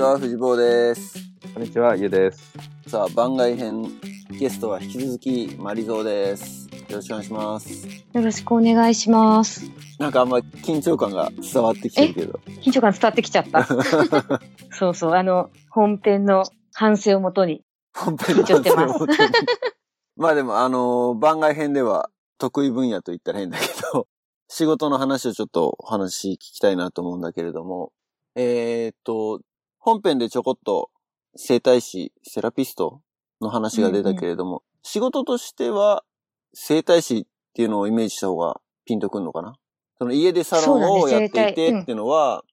は、藤坊です。こんにちは、ゆうです。さあ、番外編、ゲストは引き続き、マリゾーです。よろしくお願いします。よろしくお願いします。なんかあんま緊張感が伝わってきてるけど。緊張感伝わってきちゃった。そうそう、あの、本編の反省をもとに。本編の緊張してます反省を元にまあでも、あのー番外編では得意分野と言ったら変だけど、仕事の話をちょっとお話聞きたいなと思うんだけれども、えーっと、本編でちょこっと整体師、セラピストの話が出たけれども、仕事としては整体師っていうのをイメージした方がピンとくんのかな？その家でサロンをやっていてっていうのは、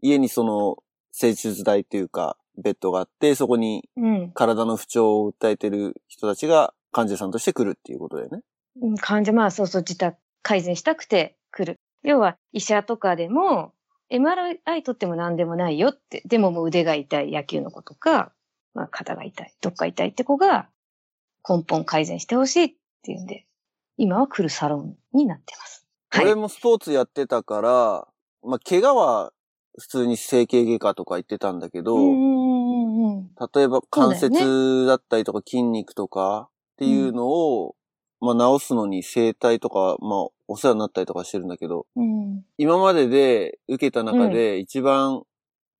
家にその施術台というか、ベッドがあって、そこにうん。体の不調を訴えてる人たちが患者さんとして来るっていうことだよね。うん患者、まあそうそう、自宅改善したくて来る。要は、医者とかでも、MRI 取っても何でもないよって。でももう腕が痛い野球の子とか、まあ肩が痛い、どっか痛いって子が根本改善してほしいっていうんで、今は来るサロンになってます。はい。俺もスポーツやってたから、まあ、怪我は普通に整形外科とか行ってたんだけど。例えば関節だったりとか筋肉とかっていうのを、まあ、治すのに整体とか、まあ、お世話になったりとかしてるんだけど、うん。今までで受けた中で一番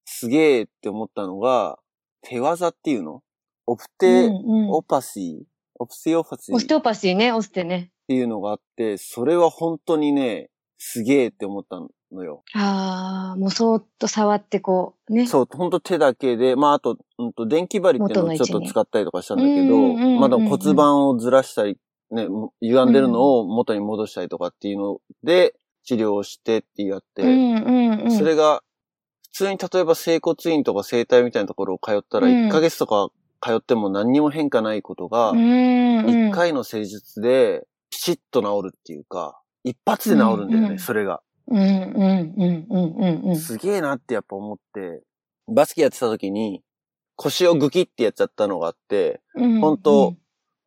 すげえって思ったのが、手技っていうの？オプテオパシー、オプテオパシー？オステオパシーね、オステね。っていうのがあって、それは本当にね、すげえって思ったのよ。ああ、もうそーっと触ってこう、ね。そう、本当手だけで、まああと、うんと電気針っていうのをちょっと使ったりとかしたんだけど、まだ骨盤をずらしたり、ね、歪んでるのを元に戻したりとかっていうので、治療をしてってやって。それが、普通に例えば整骨院とか整体みたいなところを通ったら、うん。1ヶ月とか通っても何にも変化ないことが、うんうん、1回の施術で、ピシッと治るっていうか、一発で治るんだよね、うんうんそれが。すげえなってやっぱ思って、バスケやってた時に、腰をグキってやっちゃったのがあって、うん。本当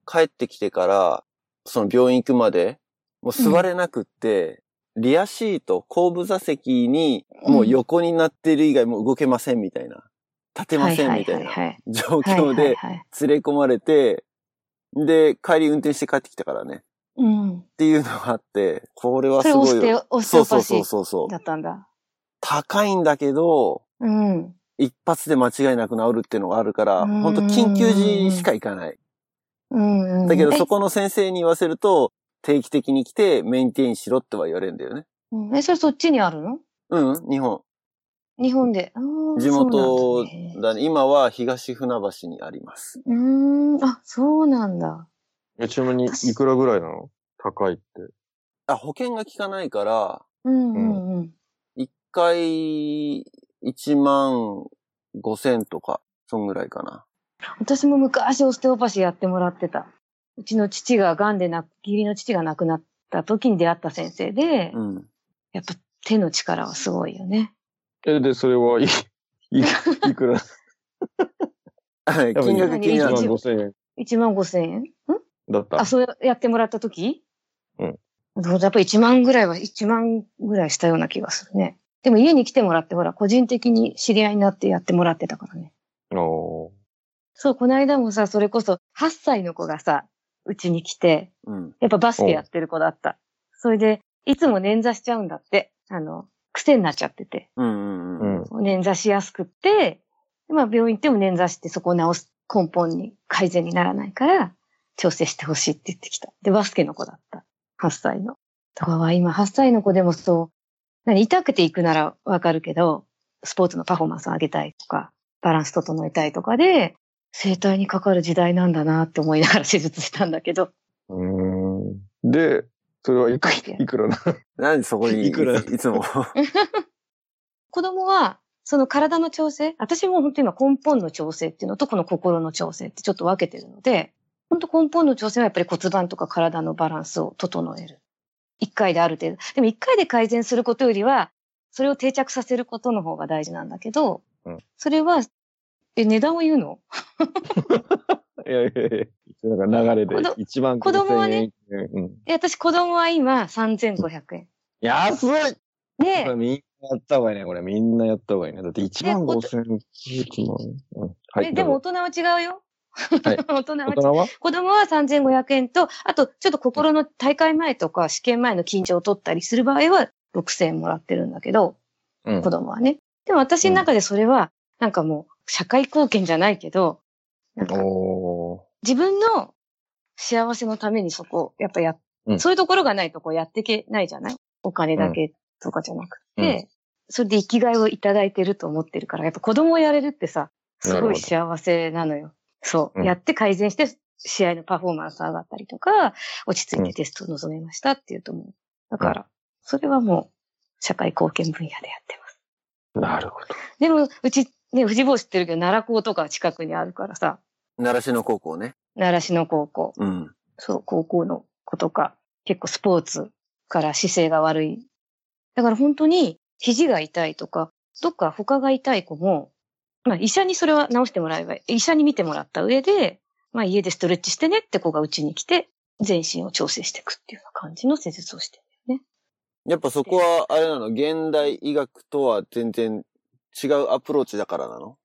帰ってきてから、その病院行くまで、もう座れなくって、リアシート、後部座席に、もう横になってる以外もう動けませんみたいな。立てませんみたいな状。況で連れ込まれて、で、帰り運転して帰ってきたからね。うん。っていうのがあって、これはすごいよ。オ、オステそうそうオパシーそうそうそうだ。ったんだ。高いんだけど、うん。一発で間違いなく治るっていうのがあるから、うん本当緊急時しか行かない。うんうん。だけどえそこの先生に言わせると、定期的に来てメンテインしろっては言われるんだよね。うんえ、それそっちにあるの？うん、日本。日本で。地元だねだね。今は東船橋にあります。うーん。あ、そうなんだ。えちなみに、いくらぐらいなの？高いって。あ、保険が効かないから、うんうんうん。一回1万5千とか、そんぐらいかな。私も昔オステオパシーやってもらってた。うちの父が癌でな、義理の父が亡くなった時に出会った先生で、うん。やっぱ手の力はすごいよね。え、で、それはい、い、いくら？金額気にな1万る。5千円1万5千円？ん？だったあ、。そうやってもらった時？うん。そうやっぱ1万ぐらいは、1万ぐらいしたような気がするね。でも家に来てもらって、ほら、個人的に知り合いになってやってもらってたからね。おーそう、この間もさ、それこそ8歳の子がさ、うちに来て、うん。やっぱバスケやってる子だった。それで、いつも捻挫しちゃうんだって。あの、癖になっちゃってて。うんうんううん。ん。捻挫しやすくって、まあ病院行っても捻挫してそこを治す根本に改善にならないから、調整してほしいって言ってきた。で、バスケの子だった。8歳の。だから今8歳の子でもそう、何、痛くて行くならわかるけど、スポーツのパフォーマンスを上げたいとか、バランス整えたいとかで、生体にかかる時代なんだなって思いながら手術したんだけど、うーん。で、それはいく、いくらな？なんでそこにいいくら？いつも？子供は、その体の調整、私も本当今根本の調整っていうのとこの心の調整ってちょっと分けてるので、本当根本の調整はやっぱり骨盤とか体のバランスを整える。一回である程度。でも一回で改善することよりは、それを定着させることの方が大事なんだけど、うんそれは、え、値段を言うの？いやいやいや。なんか流れで子ど1万子供はね5000円。うん。え、私子供は今3500円。安いで、みんやった方がいいね、これ。みんなやった方がいいね。だって1万5千1万。うん。はえい。でも大人は違うよ。はい 大人は大人は？子供は3500円と、あと、ちょっと心の大会前とか試験前の緊張を取ったりする場合は6000円もらってるんだけど、うん子。供はね。でも私の中でそれは、なんかもう、社会貢献じゃないけど、なんかおー。自分の幸せのためにそこ、やっぱや、うんそういうところがないとこうやっていけないじゃない？お金だけとかじゃなくて、それで生きがいをいただいてると思ってるから、やっぱ子供をやれるってさ、すごい幸せなのよ。そう。うんやって改善して、試合のパフォーマンス上がったりとか、落ち着いてテストを臨めましたっていうと思う。だから、それはもう、社会貢献分野でやってます。なるほど。でも、うち、ね、藤坊知ってるけど、奈良高とか近くにあるからさ、習志野高校ね。奈良市の高校。うん。そう、高校の子とか、結構スポーツから姿勢が悪い。だから本当に肘が痛いとか、どっか他が痛い子も、まあ医者にそれは直してもらえば、医者に見てもらった上で、まあ家でストレッチしてねって子がうちに来て、全身を調整していくっていうような感じの施術をしてるね。やっぱそこは、あれなの、現代医学とは全然違うアプローチだからなの？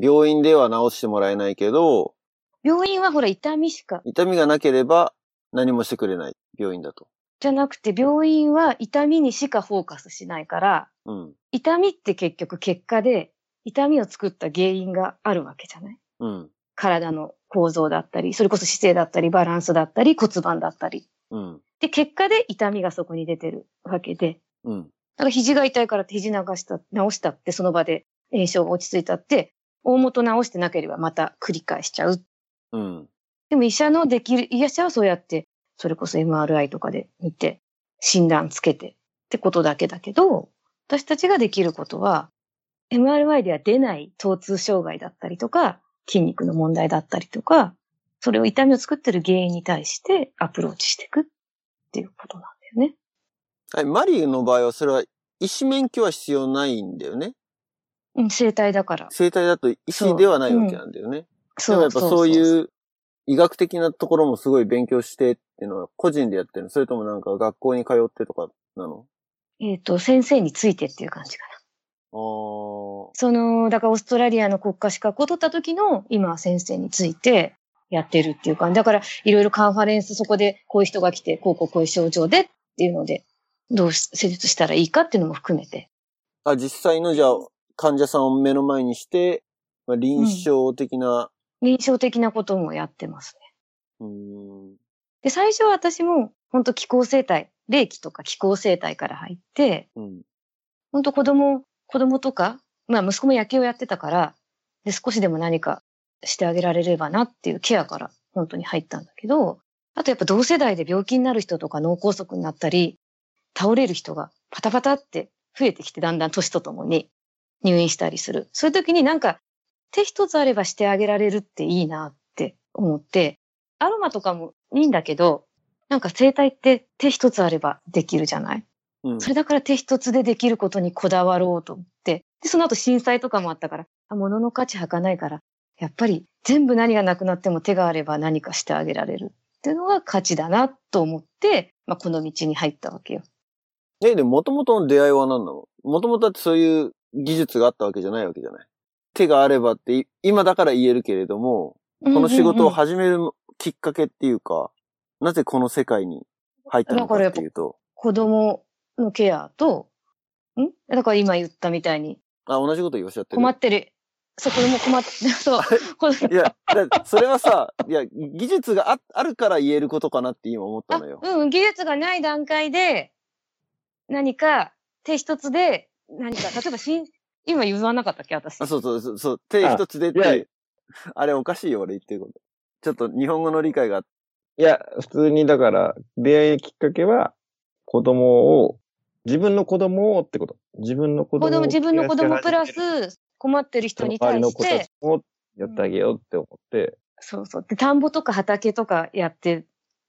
病院では治してもらえないけど、病院はほら痛みしか、痛みがなければ何もしてくれない病院だと。じゃなくて病院は痛みにしかフォーカスしないから、うん。痛みって結局結果で、痛みを作った原因があるわけじゃない？うん。体の構造だったり、それこそ姿勢だったり、バランスだったり、骨盤だったり。うん。で、結果で痛みがそこに出てるわけで、うん。だから肘が痛いからって肘流した、直したって、その場で炎症が落ち着いたって、大元直してなければまた繰り返しちゃう。うん。でも医者のできる、医者はそうやって、それこそ MRI とかで見て、診断つけてってことだけだけど、私たちができることは、MRI では出ない疼痛障害だったりとか、筋肉の問題だったりとか、それを痛みを作ってる原因に対してアプローチしていくっていうことなんだよね。はい、マリーの場合はそれは医師免許は必要ないんだよね。うん、生体だから。生体だと医師ではないわけなんだよね。そでもやっぱそういう医学的なところもすごい勉強してっていうのは個人でやってるの？それともなんか学校に通ってとかなの？えっ、と、先生についてっていう感じかな。あーその、だからオーストラリアの国家資格を取った時の今は先生についてやってるっていう感じ。だからいろいろカンファレンスそこでこういう人が来て、こうこうこういう症状でっていうので、どうし施術したらいいかっていうのも含めて。あ、実際のじゃあ患者さんを目の前にして、まあ、臨床的な、臨床的なこともやってますね。うーん、で、最初は私も本当気候生態、霊気とか気候生態から入って、うん、本当子供、子供とか、まあ息子も野球をやってたから、で、少しでも何かしてあげられればなっていうケアから本当に入ったんだけど、あとやっぱ同世代で病気になる人とか脳梗塞になったり、倒れる人がパタパタって増えてきて、だんだん年とともに入院したりする。そういう時になんか手一つあればしてあげられるっていいなって思って、アロマとかもいいんだけど、なんか生態って手一つあればできるじゃない？うんそれだから手一つでできることにこだわろうと思って。で、その後震災とかもあったから、あ物の価値はかないから、やっぱり全部何がなくなっても手があれば何かしてあげられるっていうのが価値だなと思って、まあ、この道に入ったわけよ。え、でも元々の出会いは何なの？元々だってそういう技術があったわけじゃないわけじゃない？手があればってい今だから言えるけれども、この仕事をは始めるきっかけっていうか、なぜこの世界に入ったのかっていうと、子供のケアと、ん？だから今言ったみたいにあ、同じこと言おっしゃってる。困ってる。そう、子供困って、そう。いや、だそれはさ、いや、技術がああるから言えることかなって今思ったあのよ。うん、技術がない段階で、何か手一つで、何か、例えばしん、今言わなかったっけ？私。あそうそうそうそう、手一つでっていやいう。あれおかしいよ、俺言ってること。ちょっと日本語の理解が、いや、普通にだから、出会いきっかけは、子供を、自分の子供をってこと。自分の子供を自分の子供プラス、困ってる人に周り対しての子たち、をやってあげようって思って、そうそう。で、田んぼとか畑とかやって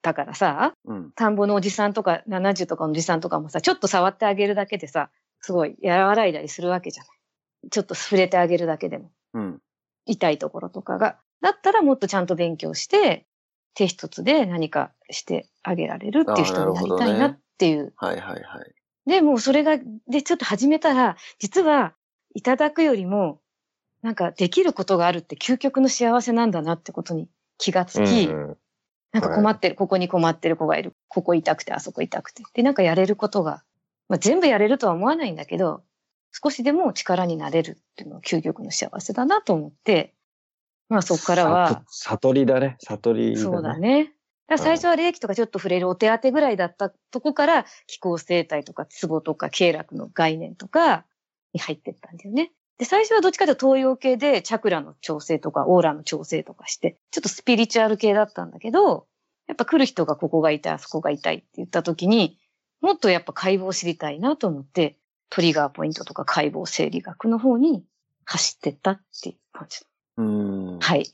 たからさ、うん。田んぼのおじさんとか70とかのおじさんとかもさ、ちょっと触ってあげるだけでさ、すごい和らいだりするわけじゃない。ちょっと触れてあげるだけでも。うん。痛いところとかが。だったらもっとちゃんと勉強して、手一つで何かしてあげられるっていう人になりたいなっていう。はいはいはい。で、もうそれが、で、ちょっと始めたら、実は、いただくよりも、なんかできることがあるって究極の幸せなんだなってことに気がつき、うんなんか困ってる、ここに困ってる子がいる、ここ痛くて、あそこ痛くて。で、なんかやれることが、まあ、全部やれるとは思わないんだけど、少しでも力になれるっていうのは究極の幸せだなと思って、まあそこからは、さ悟りだね。悟りだね。そうだね。だ最初は霊気とかちょっと触れるお手当てぐらいだったとこから気候生態とかツボとか経絡の概念とかに入ってったんだよね。で、最初はどっちかというと東洋系でチャクラの調整とかオーラの調整とかして、ちょっとスピリチュアル系だったんだけど、やっぱ来る人がここが痛い、あそこが痛いって言った時に、もっとやっぱ解剖知りたいなと思って、トリガーポイントとか解剖生理学の方に走ってったっていう感じ。うん。はい。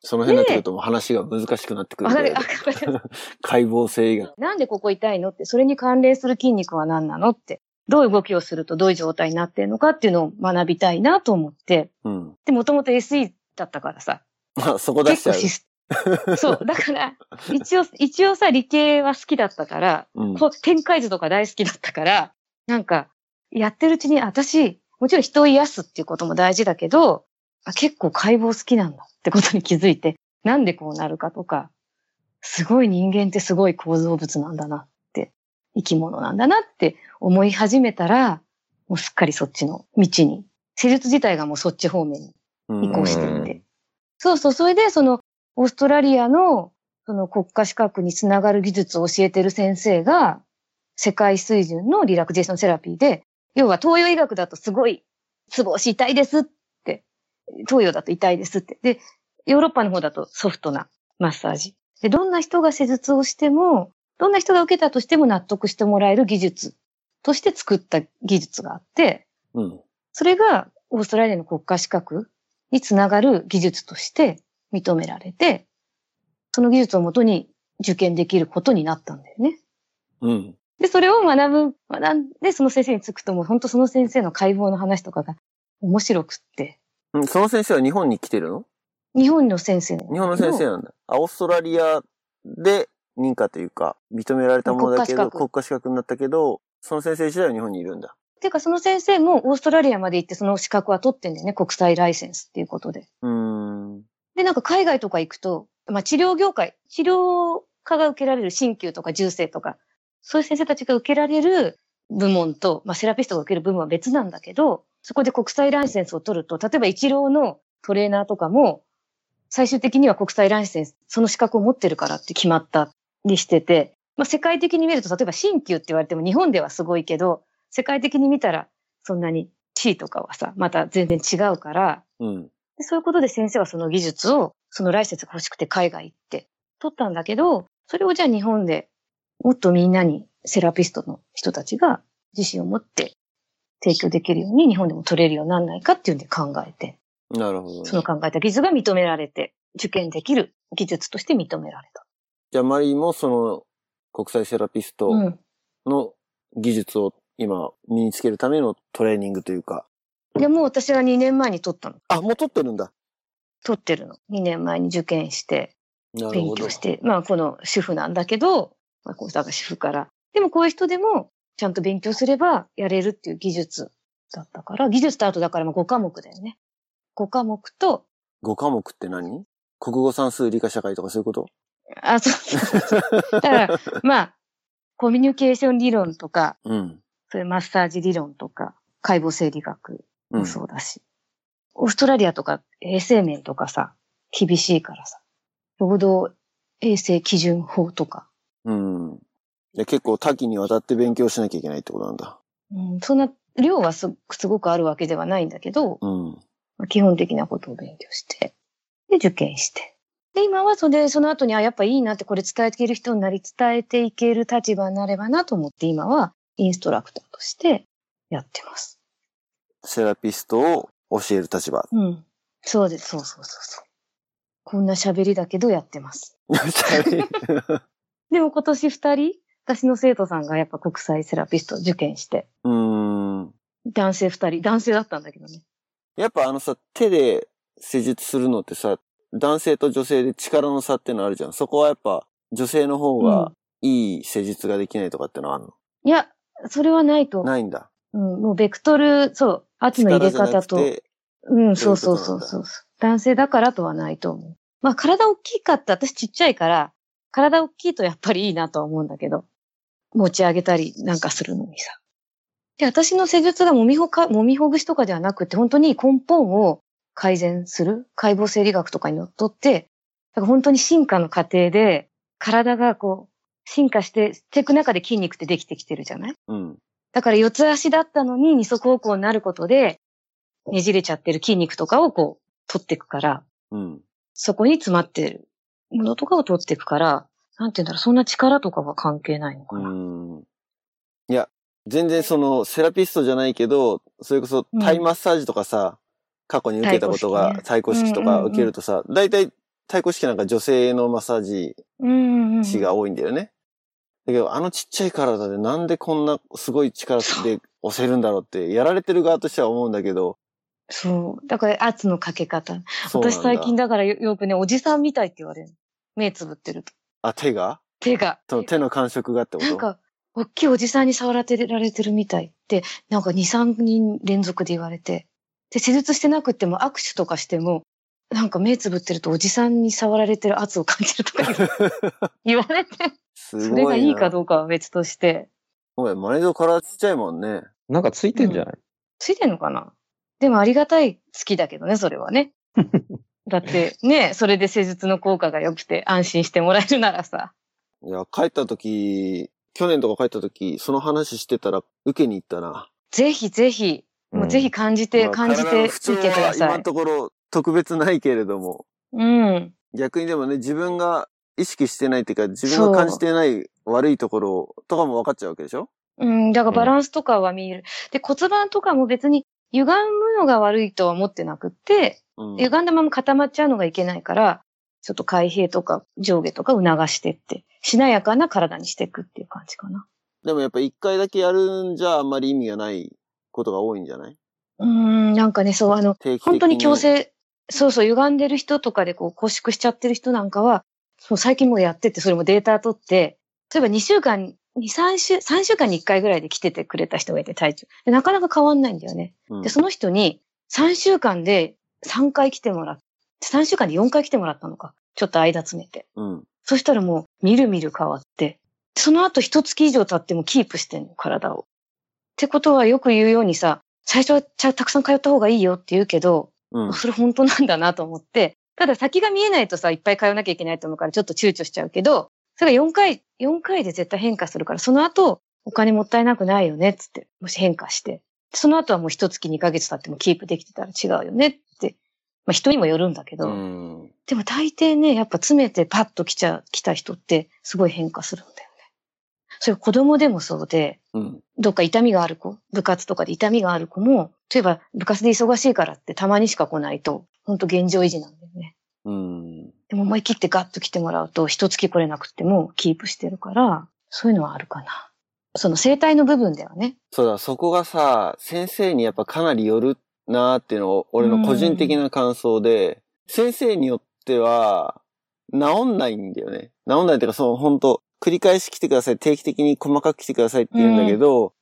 その辺になってくるともう話が難しくなってくる 解剖生理学。なんでここ痛いのって、それに関連する筋肉は何なのって、どういう動きをするとどういう状態になってるのかっていうのを学びたいなと思って、うん。で、もともと SE だったからさ、あ、そこ出しちゃう。そう、だから、一応、一応さ、理系は好きだったから、うん。こう展開図とか大好きだったから、なんか、やってるうちに、私、もちろん人を癒すっていうことも大事だけど、あ結構解剖好きなんだってことに気づいて、なんでこうなるかとか、すごい人間ってすごい構造物なんだなって、生き物なんだなって思い始めたら、もうすっかりそっちの道に、施術自体がもうそっち方面にうん移行していって。そうそう、それでその、オーストラリアの、その国家資格につながる技術を教えてる先生が、世界水準のリラクゼーションセラピーで、要は東洋医学だとすごい、ツボ押し痛いですって、東洋だと痛いですって。で、ヨーロッパの方だとソフトなマッサージ。で、どんな人が施術をしても、どんな人が受けたとしても納得してもらえる技術として作った技術があって、うん。それがオーストラリアの国家資格につながる技術として認められて、その技術をもとに受験できることになったんだよね。うん。で、それを学ぶ、学んで、その先生につくともう本当その先生の解剖の話とかが面白くって、うんその先生は日本に来てるの？日本の先生日本の先生なんだ。あ、オーストラリアで認可というか、認められたものだけど、国家資格になったけど、その先生自体は日本にいるんだ。ていうかその先生もオーストラリアまで行ってその資格は取ってんだよね。国際ライセンスっていうことで。うーん。で、なんか海外とか行くと、まあ治療業界、治療科が受けられる鍼灸とか重生とか、そういう先生たちが受けられる部門と、まあセラピストが受ける部門は別なんだけど、そこで国際ライセンスを取ると、例えば一郎のトレーナーとかも、最終的には国際ライセンス、その資格を持ってるからって決まったりしてて、まあ世界的に見ると、例えば鍼灸って言われても日本ではすごいけど、世界的に見たらそんなに地位とかはさ、また全然違うから、うん。でそういうことで先生はその技術を、そのライセンスが欲しくて海外行って取ったんだけど、それをじゃあ日本でもっとみんなにセラピストの人たちが自信を持って提供できるように日本でも取れるようにならないかっていうんで考えて、なるほどね、その考えた技術が認められて、受験できる技術として認められた。じゃあマリーもその国際セラピストうん。の技術を今身につけるためのトレーニングというか。で、もう私は2年前に取ったの。あ、もう取ってるんだ。取ってるの。2年前に受験して、勉強し。て、まあこの主婦なんだけど、まあこうだから主婦から。でもこういう人でもちゃんと勉強すればやれるっていう技術だったから、技術とあとだからまあ5科目だよね。5科目と、5科目って何？国語算数理科社会とかそういうこと？あ、そうそうそう。だから、まあ、コミュニケーション理論とか、うん。そういうマッサージ理論とか、解剖生理学もうん。そうだし、オーストラリアとか衛生面とかさ、厳しいからさ、労働衛生基準法とか、うん。で結構多岐にわたって勉強しなきゃいけないってことなんだ。うん、そんな量はすすごくあるわけではないんだけど、うん。まあ基本的なことを勉強して、で、受験して。で、今はそれで、その後に、あ、やっぱいいなって、これ伝えていける人になり、伝えていける立場になればなと思って、今はインストラクターとしてやってます。セラピストを教える立場。うん。そうです、そうそうそうそう。こんな喋りだけどやってます。でも今年二人、私の生徒さんがやっぱ国際セラピスト受験して、うーん。男性二人、男性だったんだけどね。やっぱあのさ、手で施術するのってさ、男性と女性で力の差ってのあるじゃん。そこはやっぱ女性の方がいい施術ができないとかってのはあるの？いや、それはないと。ないんだ。うん、もうベクトル、そう、圧の入れ方と。うん、そそうそうそうそう。男性だからとはないと思う。まあ体大きかった。私ちっちゃいから、体大きいとやっぱりいいなとは思うんだけど、持ち上げたりなんかするのにさ。で、私の施術が揉みほか、揉みほぐしとかではなくて、本当に根本を改善する解剖生理学とかにのっとって、だから本当に進化の過程で、体がこう、進化して、していく中で筋肉ってできてきてるじゃない？うん。だから四つ足だったのに二足歩行になることで、ねじれちゃってる筋肉とかをこう、取っていくから、うん。そこに詰まってるものとかを取っていくから、なんて言うんだろう、そんな力とかは関係ないのかうな。ん。いや、全然その、セラピストじゃないけど、それこそ、うんタイマッサージとかさ、過去に受けたことが、太太鼓式とか受けるとさ、大体、太鼓式なんか女性のマッサージ。師が多いんだよね。だけど、あのちっちゃい体でなんでこんなすごい力で押せるんだろうって、やられてる側としては思うんだけど、そう。だから圧のかけ方。私最近だからよよくね、おじさんみたいって言われる。目つぶってると。あ、手が？手が。その手の感触がってこと？なんか、大きいおじさんに触られられてるみたいって、なんか2、3人連続で言われて。で、施術してなくても握手とかしても、なんか目つぶってるとおじさんに触られてる圧を感じるとか 言われて。それがいいかどうかは別として。お前、マネージャー体ちっちゃいもんね。なんかついてんじゃない、ついてんのかな？でもありがたい好きだけどね、それはね。だってね、それで施術の効果が良くて安心してもらえるならさ。いや、帰った時、去年とか帰った時、その話してたら受けに行ったな。ぜひぜひ、もうぜひ感じて、まあ感じてみてくだは今のさい。ところ特別ないけれども、うん。逆にでもね、自分が意識してないっていうか、自分が感じてない悪いところとかも分かっちゃうわけでしょ？うん、だからバランスとかは見える。で、骨盤とかも別に歪むのが悪いとは思ってなくって、うん。歪んだまま固まっちゃうのがいけないから、ちょっと開閉とか上下とか促してって、しなやかな体にしていくっていう感じかな。でもやっぱ一回だけやるんじゃあんまり意味がないことが多いんじゃない？うーん、なんかね、そう、あの、本当に強。制、そうそう、歪んでる人とかでこう拘縮しちゃってる人なんかは、そう最近もやってて、それもデータ取って、例えば2週間、2、3週、3週間に1回ぐらいで来ててくれた人がいて、体調。でなかなか変わんないんだよね。うんで、その人に3週間で3回来てもらって、3週間で4回来てもらったのか。ちょっと間詰めて。うん。そしたらもう、みるみる変わって、その後一月以上経ってもキープしてんの、体を。ってことはよく言うようにさ、最初はちゃたくさん通った方がいいよって言うけど、うん。それ本当なんだなと思って、ただ先が見えないとさ、いっぱい通わなきゃいけないと思うからちょっと躊躇しちゃうけど、それが4回、4回で絶対変化するから、その後、お金もったいなくないよねっつって、もし変化して。その後はもう一月2ヶ月経ってもキープできてたら違うよねって。まあ人にもよるんだけど、うん。でも大抵ね、やっぱ詰めてパッと来ちゃ、来た人ってすごい変化するんだよね。それ子供でもそうで、うん。どっか痛みがある子、部活とかで痛みがある子も、例えば部活で忙しいからってたまにしか来ないと、本当現状維持なんだよね。うん。でも思い切ってガッと来てもらうと、一月来れなくてもキープしてるから、そういうのはあるかな。その生態の部分ではね。そうだ、そこがさ、先生にやっぱかなりよるなーっていうのを、俺の個人的な感想で、先生によっては、治んないんだよね。治んないっていうか、その本当繰り返し来てください、定期的に細かく来てくださいって言うんだけど、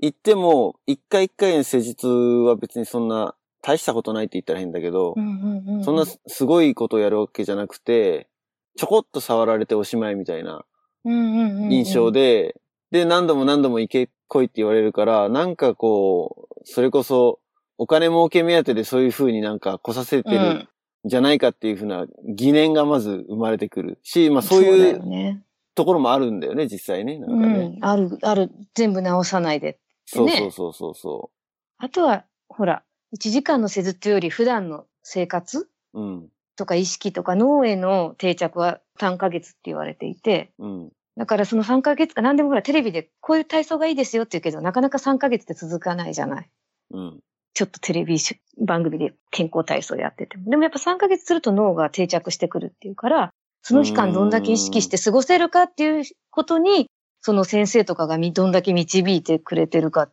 言っても、一回一回の施術は別にそんな、大したことないって言ったら変だけど、んうんうそんなすすごいことをやるわけじゃなくて、ちょこっと触られておしまいみたいな印象で。で、で、何度も何度も行け来いって言われるから、なんかこう、それこそ、お金儲け目当てでそういう風になんか来させてるんじゃないかっていう風な疑念がまず生まれてくるし、まあそうだいう。ところもあるんだよね、実際ね。なんうかね。ん。ある、ある、全部直さないで。そうねそうそうそうそあとは、ほら、1時間の施術より普段の生活う。うん。とか意識とか脳への定着は3ヶ月って言われていて、うん。だからその3ヶ月か何でもほらテレビでこういう体操がいいですよって言うけど、なかなか3ヶ月って続かないじゃない。うん。ちょっとテレビ番組で健康体操やってても。でもやっぱ3ヶ月すると脳が定着してくるっていうから、その期間どんだけ意識して過ごせるかっていうことに、その先生とかがみどんだけ導いてくれてるか。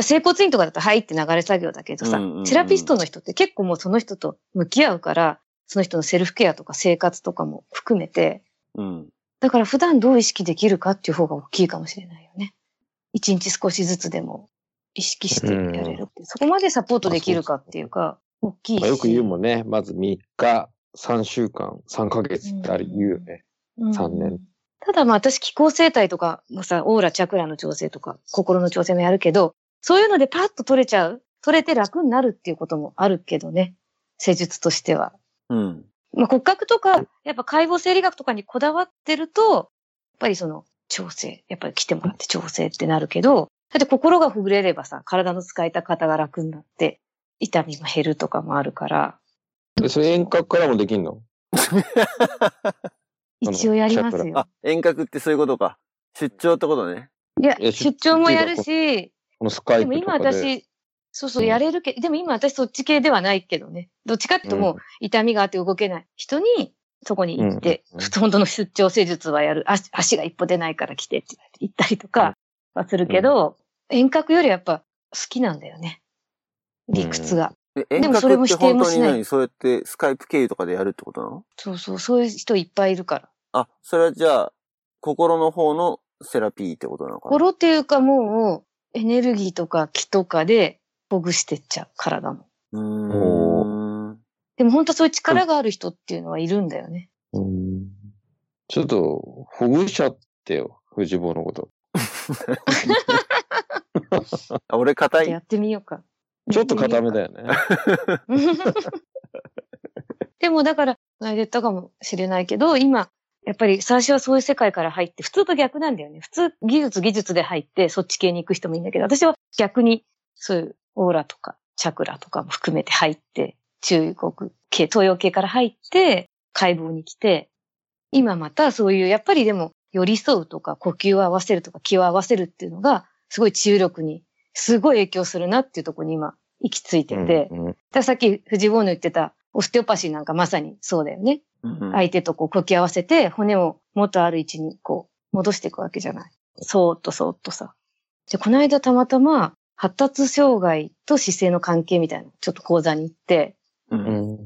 整骨院とかだとはいって流れ作業だけどさ、うんうんうんセラピストの人って結構もうその人と向き合うから、その人のセルフケアとか生活とかも含めて、うん。だから普段どう意識できるかっていう方が大きいかもしれないよね。一日少しずつでも意識してやれるって、そこまでサポートできるかっていうか、大きいし。まあ、よく言うもんね。まず3日、3週間、3ヶ月ってあり言うよね。うん三年ただまあ私気候生態とかもさ、オーラ、チャクラの調整とか、心の調整もやるけど、そういうのでパッと取れちゃう取れて楽になるっていうこともあるけどね。施術としては。うん。まあ骨格とか、やっぱ解剖生理学とかにこだわってると、やっぱりその調整、やっぱり来てもらって調整ってなるけど、だって心がほぐれればさ、体の使い方が楽になって、痛みも減るとかもあるから、で、それ遠隔からもできんの？一応やりますよあ。、遠隔ってそういうことか。出張ってことね。いや、いや出張もやるし、このスカイでも今プとかで。私、そうそう、うんやれるけど、でも今私そっち系ではないけどね。どっちかってもう痛みがあって動けない人に、そこに行って、うんうん本当の出張施術はやる。足足が一歩出ないから来てって言ったりとかはするけど、遠隔よりやっぱ好きなんだよね。理屈が。え、で遠もそれも否隔って本定もしない当に何？そうやってスカイプ経由とかでやるってことなの？そうそう、そういう人いっぱいいるから。あ、それはじゃあ、心の方のセラピーってことなのかな？心っていうかもう、エネルギーとか気とかでほぐしてっちゃう、体も。うーん。でも本当そういう力がある人っていうのはいるんだよね。うんちょっと、ほぐしちゃってよ。藤坊のこと。あ俺硬いやってみようか。ちょっと固めだよね。でもだから、前言ったかもしれないけど、今、やっぱり最初はそういう世界から入って、普通と逆なんだよね。普通、技術技術で入って、そっち系に行く人もいいんだけど、私は逆に、そういうオーラとか、チャクラとかも含めて入って、中国系、東洋系から入って、解剖に来て、今またそういう、やっぱりでも、寄り添うとか、呼吸を合わせるとか、気を合わせるっていうのが、すごい治癒力に、すごい影響するなっていうところに今、行き着いてて、うんうんだからさっき藤坊の言ってたオステオパシーなんかまさにそうだよね。うん相手とこう呼吸合わせて骨を元ある位置にこう戻していくわけじゃない。そーっとそーっとさ。で、この間たまたま発達障害と姿勢の関係みたいなちょっと講座に行って、う。うんん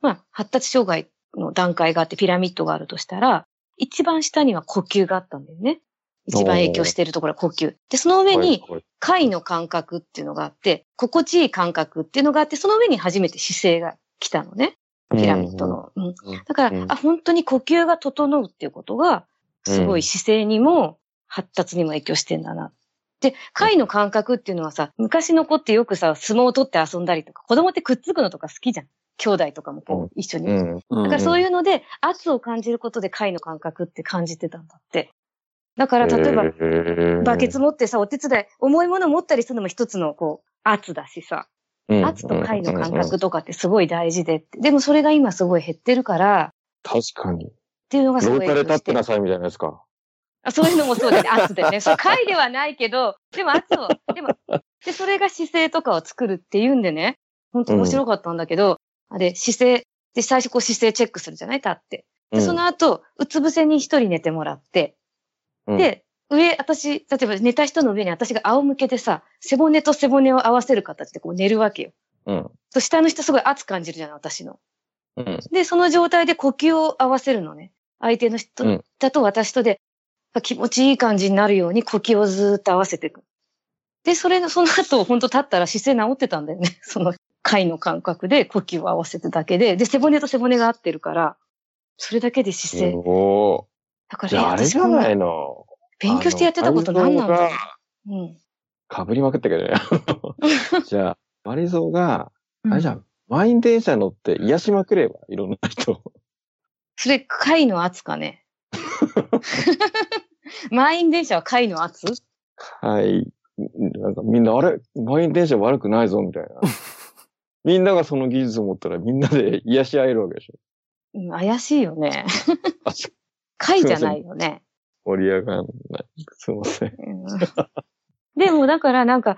まあ発達障害の段階があってピラミッドがあるとしたら、一番下には呼吸があったんだよね。一番影響しているところは呼吸。で、その上に、はいはい貝の感覚っていうのがあって、心地いい感覚っていうのがあって、その上に初めて姿勢が来たのね。ピラミッドの。うんうんだから、うんあ、本当に呼吸が整うっていうことが、すごい姿勢にも発達にも影響してんだな。で、貝の感覚っていうのはさ、昔の子ってよくさ、相撲を取って遊んだりとか、子供ってくっつくのとか好きじゃん。兄弟とかもこう、一緒に。だからそういうので、圧を感じることで貝の感覚って感じてたんだって。だから例えば、バケツ持ってさ、お手伝い、重いもの持ったりするのも一つのこう、圧だしさ、うん圧と貝の感覚とかってすごい大事で。でもそれが今すごい減ってるから、確かに。っていうのがす廊下でごい影響して立ってなさいみたいなやつか。あそういうのもそうだよね。圧だよね。それ貝ではないけど、でも圧を、でも、で、それが姿勢とかを作るっていうんでね、本当面白かったんだけど、あれ、姿勢、で、最初こう姿勢チェックするじゃない立って。で、その後、うつ伏せに一人寝てもらって、うん、で、上、私、例えば寝た人の上に私が仰向けでさ、背骨と背骨を合わせる形でこう寝るわけよ。うん。と下の人すごい圧感じるじゃない、私の。うん。で、その状態で呼吸を合わせるのね。相手の人うんだと私とで、気持ちいい感じになるように呼吸をずーっと合わせていく。で、それの、その後、本当立ったら姿勢治ってたんだよね。その貝の感覚で呼吸を合わせてだけで。で、背骨と背骨が合ってるから、それだけで姿勢。おーだから、じゃああれじゃないの。勉強してやってたこと何なんだろあのう。うん。かぶりまくったけどね。じゃあ、マリゾーが、あれじゃうんん、満員電車乗って癒しまくれば、いろんな人。それ、貝の圧かね。満員電車は貝の圧？はい。なんかみんな、あれ？満員電車悪くないぞ、みたいな。みんながその技術を持ったらみんなで癒し合えるわけでしょ。うん怪しいよね。あちょ貝じゃないよね。盛り上がんない。すいません。うんでもだからなんか、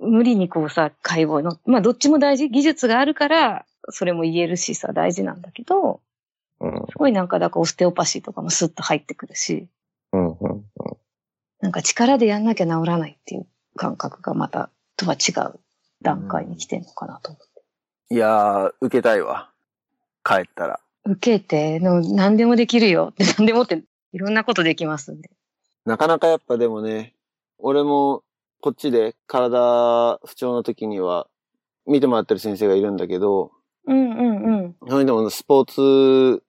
無理にこうさ、解剖の、まあどっちも大事、技術があるから、それも言えるしさ、大事なんだけど、うん。すごいなんかだからオステオパシーとかもスッと入ってくるし、うん。うん。なんか力でやんなきゃ治らないっていう感覚がまた、とは違う段階に来てんのかなと思って。いやー、受けたいわ。帰ったら。受けての、何でもできるよって、何でもって、いろんなことできますんで。なかなかやっぱでもね、俺もこっちで体不調の時には見てもらってる先生がいるんだけど、うんうんうん。それでもスポーツ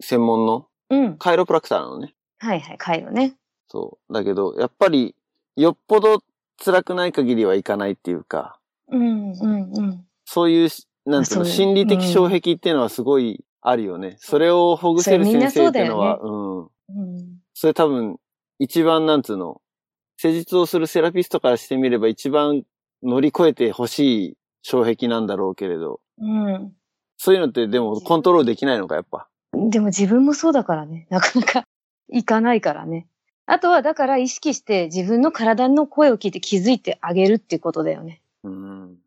専門のうん。カイロプラクターなのね。はいはい、カイロね。そう。だけど、やっぱり、よっぽど辛くない限りはいかないっていうか、うんうんうん。そういうし、なんていうの、心理的障壁っていうのはすごいあるよね。それをほぐせる先生っていうのは、そうん。うん。それ多分、一番なんつうの、施術をするセラピストからしてみれば一番乗り越えてほしい障壁なんだろうけれど、うん。そういうのってでもコントロールできないのか、やっぱ。でも自分もそうだからね。なかなか いかないからね。あとはだから意識して自分の体の声を聞いて気づいてあげるっていうことだよね。うん。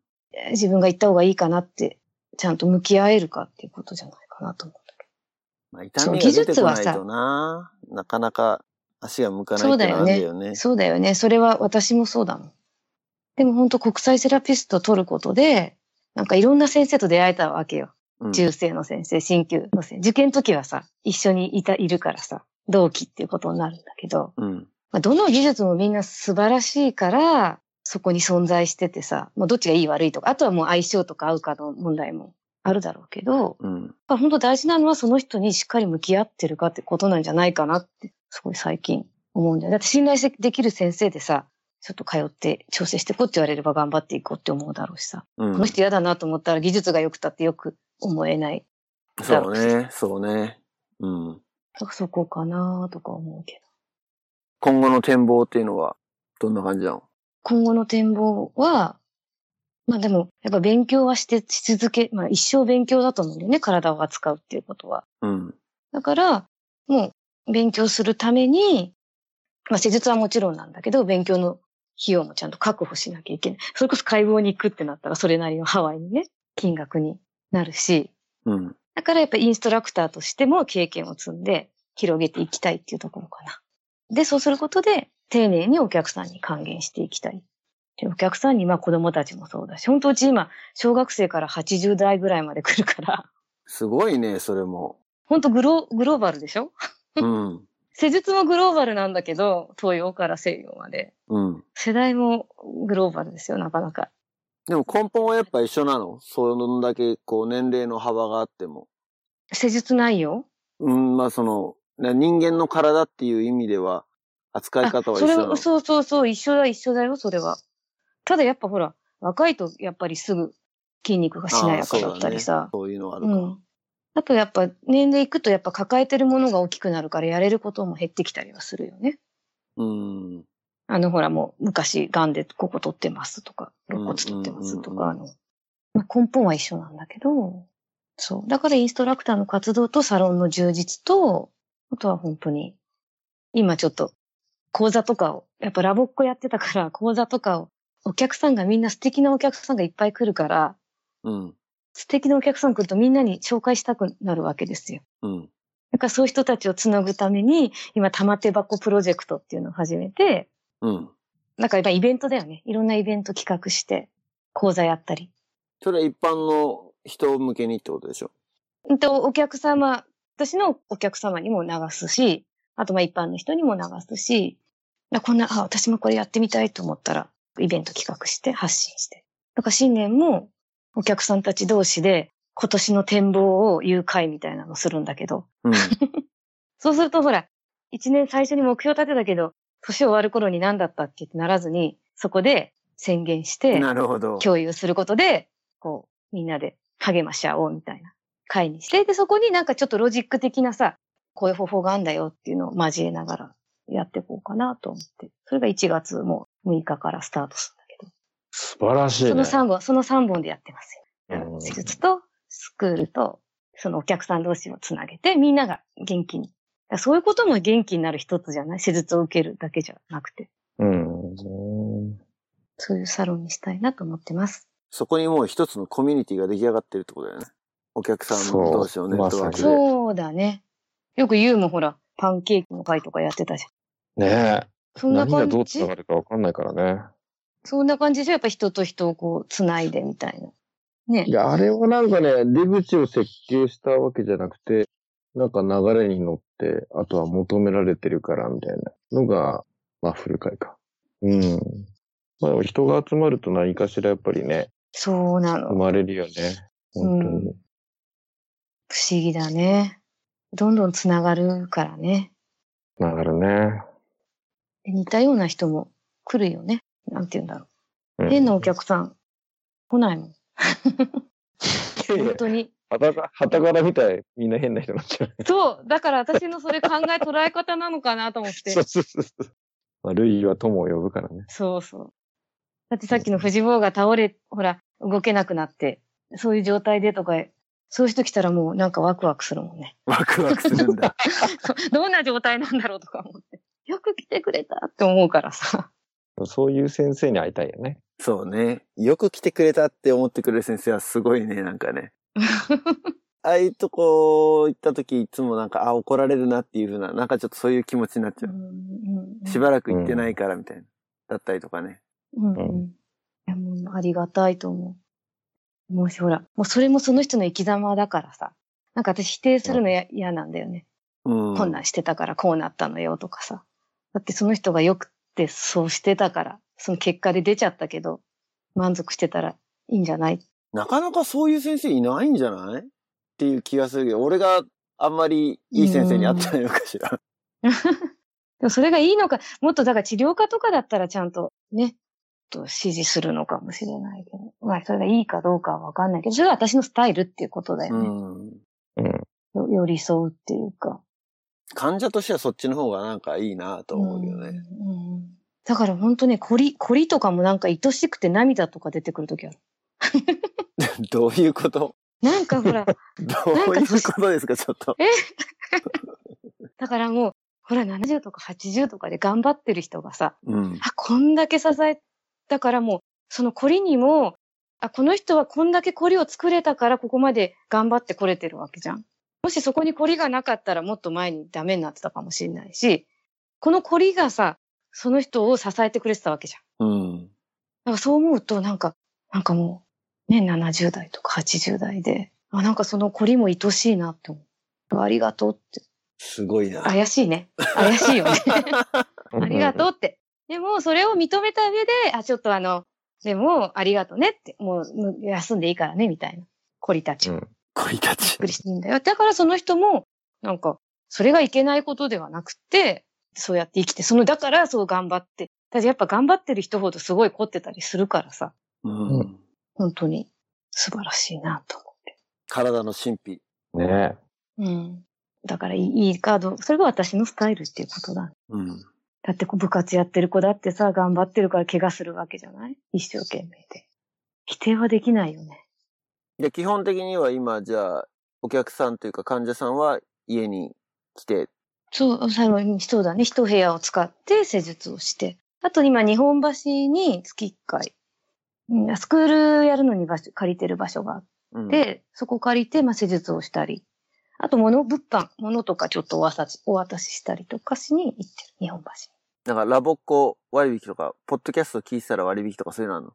自分が言った方がいいかなって、ちゃんと向き合えるかっていうことじゃないかなと思うまあ、痛みが出てこないとな、なかなか足が向かないってのはあるんだよねど。。そうだよね。それは私もそうだもん。でも本当国際セラピストを取ることで、なんかいろんな先生と出会えたわけよ。うん中世の先生、鍼灸の先生。受験の時はさ、一緒にいた、いるからさ、同期っていうことになるんだけど、うん。まあ、どの技術もみんな素晴らしいから、そこに存在しててさ、もうどっちがいい悪いとか、あとはもう相性とか合うかの問題もあるだろうけど、うん。まあ本当大事なのはその人にしっかり向き合ってるかってことなんじゃないかなって、すごい最近思うんだよ。だって信頼できる先生でさ、ちょっと通って調整してこうって言われれば頑張っていこうって思うだろうしさ。うん。この人嫌だなと思ったら技術が良くたってよく思えない。そうね、そうね。うん。だからそこかなとか思うけど。今後の展望っていうのは、どんな感じなの？今後の展望は、まあでも、やっぱ勉強はして、し続け、まあ一生勉強だと思うんだよね、体を扱うっていうことは。うん。だから、もう勉強するために、まあ施術はもちろんなんだけど、勉強の費用もちゃんと確保しなきゃいけない。それこそ解剖に行くってなったら、それなりのハワイにね、金額になるし、うん。だからやっぱインストラクターとしても経験を積んで広げていきたいっていうところかな。で、そうすることで丁寧にお客さんに還元していきたい。でお客さんにまあ子供たちもそうだし、本当うち今、小学生から80代ぐらいまで来るから、すごいね、それも。本当グログローバルでしょ？うん。施術もグローバルなんだけど、東洋から西洋まで。うん。世代もグローバルですよ、なかなか。でも根本はやっぱ一緒なの？そんだけ、こう、年齢の幅があっても。施術内容？うん、まあその、な人間の体っていう意味では、扱い方は一緒なの？は、そうそうそう、一緒だ、一緒だよ、それは。ただやっぱほら、若いとやっぱりすぐ筋肉がしなやかだったりさ。そういうのはあるか。うん。あとやっぱ年齢いくとやっぱ抱えてるものが大きくなるからやれることも減ってきたりはするよね。うん。あのほらもう昔癌でここ取ってますとか、肋骨取ってますとか、あの、まあ、根本は一緒なんだけど、そう。だからインストラクターの活動とサロンの充実と、あとは本当に、今ちょっと講座とかを、やっぱラボっ子やってたから講座とかを、お客さんがみんな素敵なお客さんがいっぱい来るから、うん。素敵なお客さん来るとみんなに紹介したくなるわけですよ。うん。だからそういう人たちをつなぐために、今、玉手箱プロジェクトっていうのを始めて、うん。なんか今イベントだよね。いろんなイベント企画して、講座やったり。それは一般の人向けにってことでしょ？うんと、お客様、私のお客様にも流すし、あとまあ一般の人にも流すし、あこんな、あ、私もこれやってみたいと思ったら、イベント企画して発信して。だから新年もお客さんたち同士で今年の展望を言う会みたいなのするんだけど、うん。そうするとほら、一年最初に目標立てたけど、年終わる頃に何だったっけってならずに、そこで宣言して、なるほど。共有することで、こう、みんなで励まし合おうみたいな会にして、で、そこになんかちょっとロジック的なさ、こういう方法があるんだよっていうのを交えながらやっていこうかなと思って。それが1月もう6日からスタートするんだけど。素晴らしいね。その3本、その3本でやってますよ。うん施術とスクールと、そのお客さん同士をつなげて、みんなが元気に。そういうことも元気になる一つじゃない？施術を受けるだけじゃなくて。うん。そういうサロンにしたいなと思ってます。そこにもう一つのコミュニティが出来上がってるってことだよね。お客さんそう同士のネットワークで。そうだね。よく言うもほら、パンケーキの会とかやってたじゃん。ねえ。そんな何がどう感じ繋がるかわかんないからね。そんな感じでしょやっぱ人と人をこう、つないでみたいな。ねい。や、あれはなんかね、出口を設計したわけじゃなくて、なんか流れに乗って、あとは求められてるからみたいなのが、まあ、フル会か。うん。まあでも人が集まると何かしらやっぱりね、そうなの生。まれるよね。本当に。不思議だね。どんどんつながるからね。だからね。で似たような人も来るよね。なんて言うんだろう。うん変なお客さん来ないもん。本当に。はたか、はたから見たらみんな変な人になっちゃう。そう。だから私のそれ考え、捉え方なのかなと思ってそう。そうそうそう。まあ、ルイは友を呼ぶからね。そうそう。だってさっきの藤坊が倒れ、ほら、動けなくなって、そういう状態でとか、そういう人来たらもうなんかワクワクするもんね。ワクワクするんだ。どんな状態なんだろうとか思って。よく来てくれたって思うからさ。そういう先生に会いたいよね。そうね。よく来てくれたって思ってくれる先生はすごいね、なんかね。ああいうとこ行った時いつもなんか、あ、怒られるなっていう風な、なんかちょっとそういう気持ちになっちゃう。しばらく行ってないからみたいな。だったりとかね。うんうん。いやもうありがたいと思う。もうしほら、もうそれもその人の生き様だからさ。なんか私否定するのや嫌なんだよね。うん。こんなんしてたからこうなったのよとかさ。だってその人がよくってそうしてたから、その結果で出ちゃったけど、満足してたらいいんじゃない？なかなかそういう先生いないんじゃない？っていう気がするけど、俺があんまりいい先生に会ってないのかしら。でもそれがいいのか、もっとだから治療家とかだったらちゃんとね、と指示するのかもしれないけど。まあそれがいいかどうかはわかんないけど、それは私のスタイルっていうことだよね。うん。うん。よ寄り添うっていうか。患者としてはそっちの方がなんかいいなと思うけどね。うんうんだから本当ね、凝り、凝りとかもなんか愛しくて涙とか出てくるときある。どういうこと？なんかほら、どういうことですか、ちょっと。だからもう、ほら70とか80とかで頑張ってる人がさ、うん。あ、こんだけ支えたからもう、その凝りにも、あ、この人はこんだけ凝りを作れたからここまで頑張ってこれてるわけじゃん。もしそこに凝りがなかったらもっと前にダメになってたかもしれないし、この凝りがさ、その人を支えてくれてたわけじゃん。うん。だからそう思うとなんか、なんかもう、ね、70代とか80代で、あ、なんかその凝りも愛しいなって思う。ありがとうって。すごいな。怪しいね。怪しいよね。ありがとうって。でも、それを認めた上で、あ、ちょっとあの、でも、ありがとうねって、もう、休んでいいからね、みたいな。凝りたちを。うんびっ恋たち。くりしていいんだよ。だからその人も、なんか、それがいけないことではなくて、そうやって生きて、その、だからそう頑張って。だってやっぱ頑張ってる人ほどすごい凝ってたりするからさ、うん。本当に素晴らしいなと思って。体の神秘。ねうん。だからいいいいカード、それが私のスタイルっていうことだ。うん。だってこう部活やってる子だってさ、頑張ってるから怪我するわけじゃない一生懸命で。否定はできないよね。いや、基本的には今、じゃあ、お客さんというか患者さんは家に来て、そう、最後にそうだね。一部屋を使って施術をして。あと今、日本橋に月1回、うんスクールやるのに場所、借りてる場所があっうん、て、そこ借りて、まあ、施術をしたり。あと、物、物販、物とかちょっとお渡し、お渡ししたりとかしに行ってる。日本橋。だからラボっ子割引とか、ポッドキャスト聞いてたら割引とかそういうのあるの？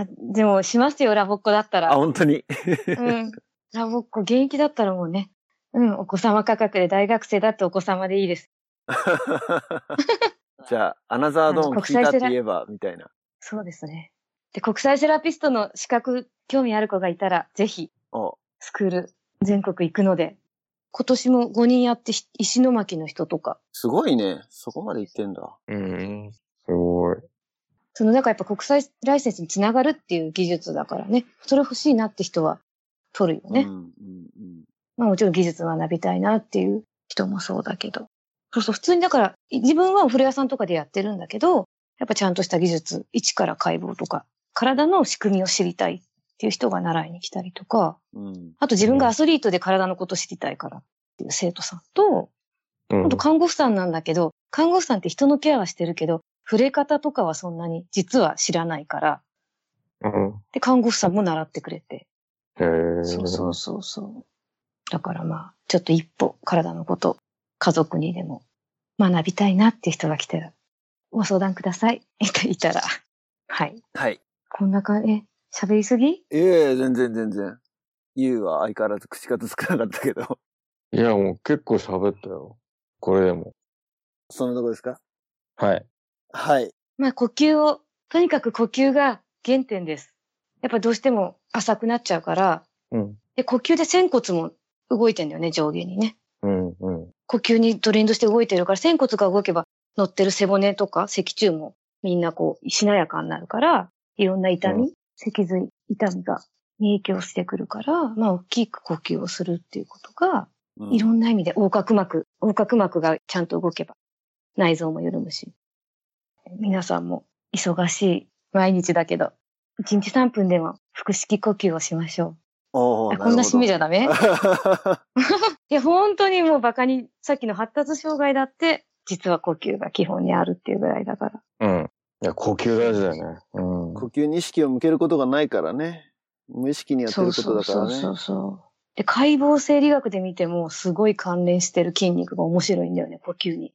あ、でも、しますよ、ラボっ子だったあ、ら。本当に。うん。ラボっ子、現役だったらもうね。うん、お子様価格で大学生だってお子様でいいです。じゃあ、アナザードーン聞いたって言えば、みたいな。そうですね。で、国際セラピストの資格、興味ある子がいたら、ぜひ、おスクール、全国行くので、今年も5人やってひ、石巻の人とか、すごいね。そこまで言ってんだ。うん。すごい。その、なんかやっぱ国際ライセンスにつながるっていう技術だからね、それ欲しいなって人は取るよね。うん、うん、うん。まあもちろん技術学びたいなっていう人もそうだけど。そうそう、普通にだから、自分はお風呂屋さんとかでやってるんだけど、やっぱちゃんとした技術、一から解剖とか、体の仕組みを知りたいっていう人が習いに来たりとか、うん。あと自分がアスリートで体のこと知りたいからっていう生徒さんと、うんあと看護婦さんなんだけど、看護婦さんって人のケアはしてるけど、触れ方とかはそんなに実は知らないから、うん。で、看護婦さんも習ってくれて。へえ。そうそうそうそう。だからまあ、ちょっと一歩体のこと、家族にでも学びたいなっていう人が来たら、ご相談ください。いたら。はい。はい。こんな感じ、え、喋りすぎ？いえいえ、全然全然。ゆうは相変わらず口数少なかったけど。いや、もう結構喋ったよ。これでも。そんなとこですか？はい。はい。まあ呼吸を、とにかく呼吸が原点です。やっぱどうしても浅くなっちゃうから、うん。で、呼吸で仙骨も動いてんだよね、上下にね。うん。うん。呼吸にトレンドして動いてるから、仙骨が動けば乗ってる背骨とか脊柱もみんなこう、しなやかになるから、いろんな痛み、う脊髄、痛みが影響してくるから、まあ大きく呼吸をするっていうことが、うんいろんな意味で横隔膜、横隔膜がちゃんと動けば内臓も緩むし。皆さんも忙しい毎日だけど、1日3分でも腹式呼吸をしましょう。こんな締めじゃなダメ？いや、本当にもうバカに、さっきの発達障害だって、実は呼吸が基本にあるっていうぐらいだから。うん。いや、呼吸大事だよね。うん。呼吸に意識を向けることがないからね。無意識にやってることだからね。そうそうそうそう。で、解剖生理学で見ても、すごい関連してる筋肉が面白いんだよね、呼吸に。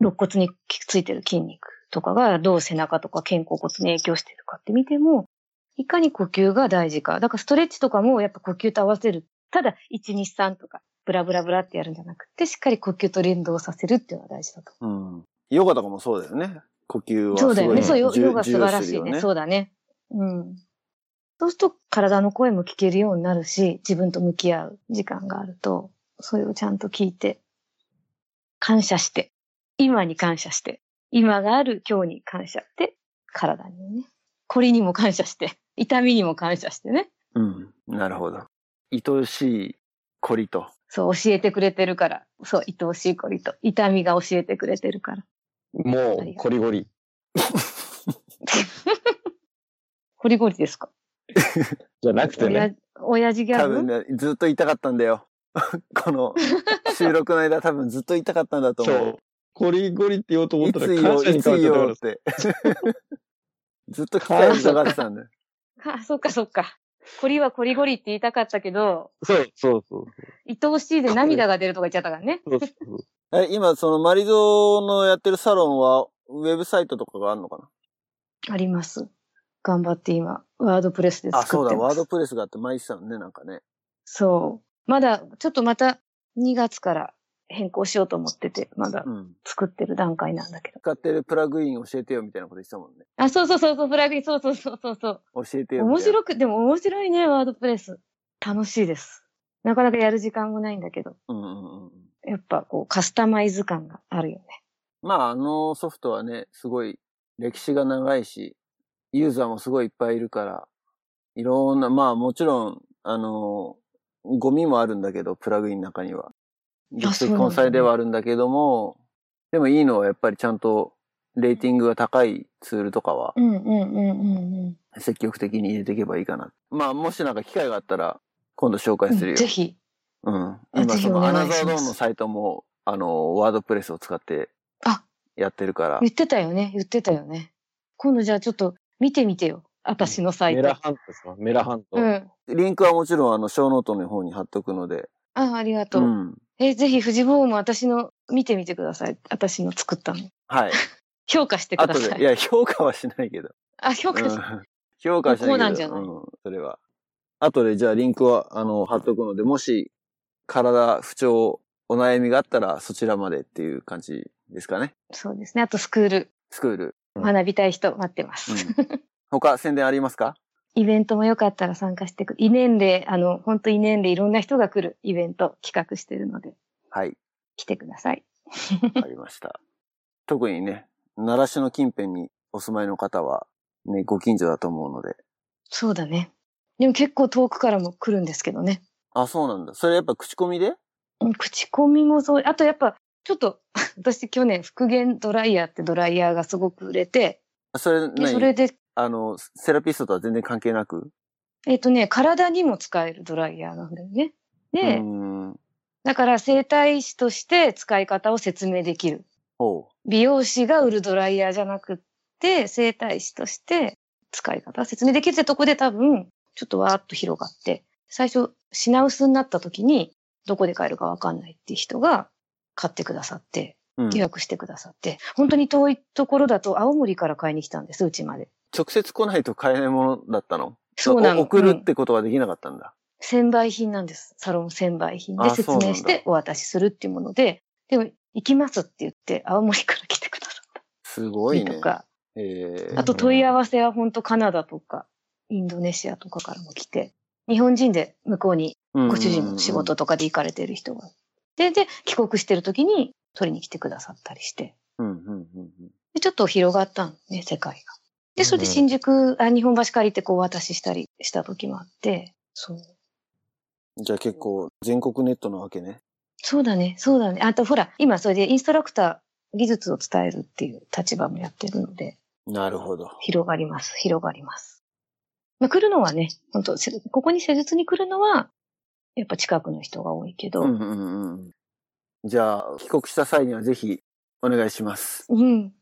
肋骨についてる筋肉とかが、どう背中とか肩甲骨に影響してるかって見ても、いかに呼吸が大事か。だからストレッチとかもやっぱ呼吸と合わせる。ただ、1、2、3とか、ブラブラブラってやるんじゃなくて、しっかり呼吸と連動させるっていうのが大事だと。うん。ヨガとかもそうだよね。呼吸はそうだよね。そう、ヨガ素晴らしいね。重要視するよそうだね。うん。そうすると体の声も聞けるようになるし、自分と向き合う時間があると、それをちゃんと聞いて、感謝して、今に感謝して、今がある今日に感謝して、体にね、凝りにも感謝して、痛みにも感謝してね。うん。なるほど。愛しい凝りと。そう、教えてくれてるから。そう、愛おしい凝りと、痛みが教えてくれてるから。もう、ゴリゴリ。ゴリゴリですか？じゃなくてね。親親父ギャグ？多分ね、ずっと痛かったんだよ。この収録の間多分ずっと痛かったんだと思う。そう。ゴリゴリって言おうと思ったらいつ言おう、感謝に変わっちゃ言ったからおうって。ずっと聞きたい痛がってたんだよ。あ、そっかそっか。コリはコリゴリって言いたかったけど、そうそうそう。愛おしいで涙が出るとか言っちゃったからね。そうそうえ、今、そのマリゾのやってるサロンは、ウェブサイトとかがあるのかあります。頑張って今、ワードプレスでなあ、そうだ。ワードプレスがあって前言ってたのね、なんかね。そう。まだ、ちょっとまた2月から変更しようと思ってて、まだうん。作ってる段階なんだけど。使ってるプラグイン教えてよみたいなこと言ってたもんね。あ、そうそうそうそう、プラグイン、そうそうそうそうそう。教えてよ。面白く、でも面白いね、ワードプレス。楽しいです。なかなかやる時間もないんだけど、うんうんうん。やっぱこう、カスタマイズ感があるよね。まあ、あのソフトはね、すごい歴史が長いし、ユーザーもすごいいっぱいいるから、いろんな、まあもちろん、あの、ゴミもあるんだけど、プラグインの中には。技術的そうなんだ根菜ではあるんだけども、でもいいのはやっぱりちゃんとレーティングが高いツールとかは。積極的に入れていけばいいかな。まあもしなんか機会があったら今度紹介するよ。ぜひ。うん。あ今そのアナザードーンのサイトも、あの、ワードプレスを使ってあ、やってるから。言ってたよね、言ってたよね。今度じゃあちょっと見てみてよ。私のサイト。メラハントですか？メラハント。うん。リンクはもちろんあの、ショーノートの方に貼っとくので。あ、ありがとう。うん。え、ぜひ、富士ボーも私の見てみてください。私の作ったの。はい。評価してください。後で、いや、評価はしないけど。あ、評価し、うん、評価はしないけど。こうなんじゃないうん、それは。後で、じゃあリンクは、あの、貼っとくので、もし、体不調、お悩みがあったら、そちらまでっていう感じですかね。そうですね。あとスクール、スクール。うん学びたい人待ってます。うん。他、宣伝ありますか？イベントもよかったら参加してく異年齢、あの、本当異年齢いろんな人が来るイベント企画してるので、はい。来てください。ありました。特にね、奈良市の近辺にお住まいの方は、ね、ご近所だと思うので。そうだね。でも結構遠くからも来るんですけどね。あ、そうなんだ。それやっぱ口コミで？うん口コミもそう、あとやっぱ、ちょっと、私去年復元ドライヤーってドライヤーがすごく売れて、それ、で何？それで、あの、セラピストとは全然関係なく？えっ、とね、体にも使えるドライヤーなんだよね。で。だから整体師として使い方を説明できる。ほ美容師が売るドライヤーじゃなくって、整体師として使い方を説明できるってとこで多分、ちょっとわーっと広がって、最初品薄になった時に、どこで買えるかわかんないっていう人が買ってくださって、う。うん。予約してくださって、本当に遠いところだと青森から買いに来たんです、うちまで。直接来ないと買えないものだったの？そうなの。お送るっうんてことはできなかったんだ。専売品なんです。サロン専売品で説明してお渡しするっていうもので、でも、行きますって言って、青森から来てくださった。すごいねと。か、えあと問い合わせは本当カナダとか、インドネシアとかからも来て、日本人で向こうにご主人の仕事とかで行かれてる人が。で、で、帰国してる時に取りに来てくださったりして。うんうんうんうんで、ちょっと広がったんね、世界が。で、それで新宿、あ、日本橋借りてこうお渡ししたりした時もあって、そう。じゃあ結構全国ネットなわけね。そうだね、そうだね。あとほら、今それでインストラクター、技術を伝えるっていう立場もやってるので、なるほど。広がります、広がります。まあ、来るのはね、本当せここに施術に来るのは、やっぱ近くの人が多いけど、うんうんうん。じゃあ、帰国した際にはぜひお願いします。うん。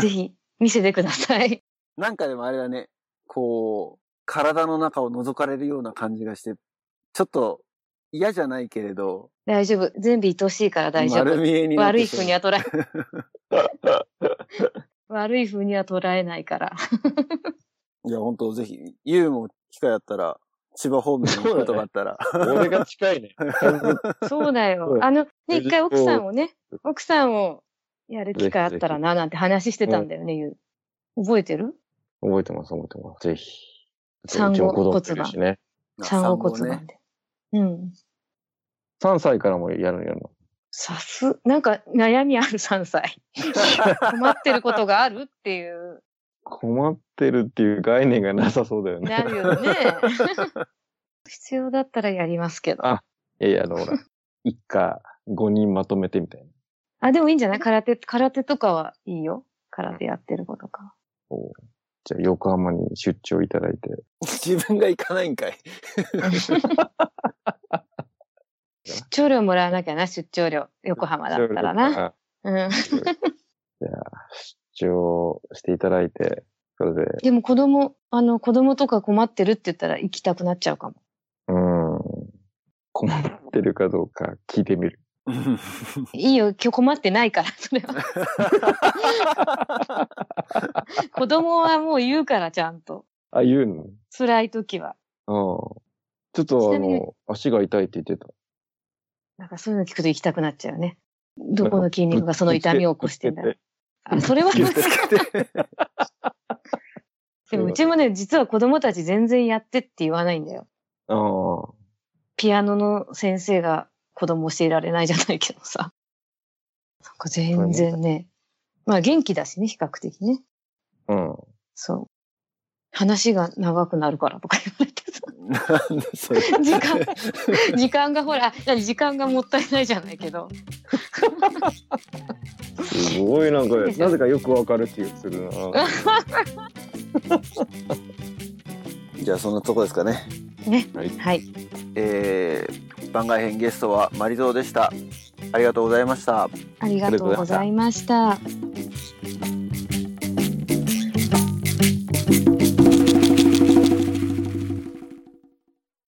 ぜひ、見せてください。なんかでもあれだね、こう、体の中を覗かれるような感じがして、ちょっと嫌じゃないけれど、大丈夫。全部愛しいから大丈夫。丸見えになって悪い風には捉え、悪い風には捉えないから。いや、本当ぜひ、ユウも機会あったら、千葉方面に行くことがあったら。俺が近いね。そうだよう。んあの、ね、え一回奥さんをね、奥さんをやる機会あったらな、なんて話してたんだよね、ゆう。覚えてる？覚えてます、覚えてます。ぜひ。産後うちも子供いるしね。産後骨盤で。うん。3歳からもやるの？やるの。さす、なんか悩みある3歳。困ってることがあるっていう、困ってるっていう概念がなさそうだよね。なるよね。必要だったらやりますけど。あいやいや、あの、ほら、一家5人まとめてみたいな。あ、でもいいんじゃない？空手、空手とかはいいよ。空手やってる子とか。こうじゃあ、横浜に出張いただいて。自分が行かないんかい。出張料もらわなきゃな、出張料。横浜だったらな。あ。うん。じゃあ、出張していただいて、それで、でも子供、あの、子供とか困ってるって言ったら行きたくなっちゃうかも。うん。困ってるかどうか聞いてみる。いいよ、今日困ってないから、それは。子供はもう言うから、ちゃんと。あ、言うの？辛い時は。うん。ちょっとあちなみにの、足が痛いって言ってた。なんかそういうの聞くと行きたくなっちゃうね。どこの筋肉がその痛みを起こしてんだろう。あ、それは。でもうちもね、実は子供たち全然やってって言わないんだよ。ピアノの先生が子供教えられないじゃないけどさ。なんか全然ね。まあ元気だしね、比較的ね。うん。そう。話が長くなるからとか言時間、時間がほら、何時間がもったいないじゃないけど。すごいなんか、なぜかよくわかる気がするな。じゃあそんなとこですかね。ね。はい。はい。えー、番外編ゲストはマリゾーでした。ありがとうございました。ありがとうございました。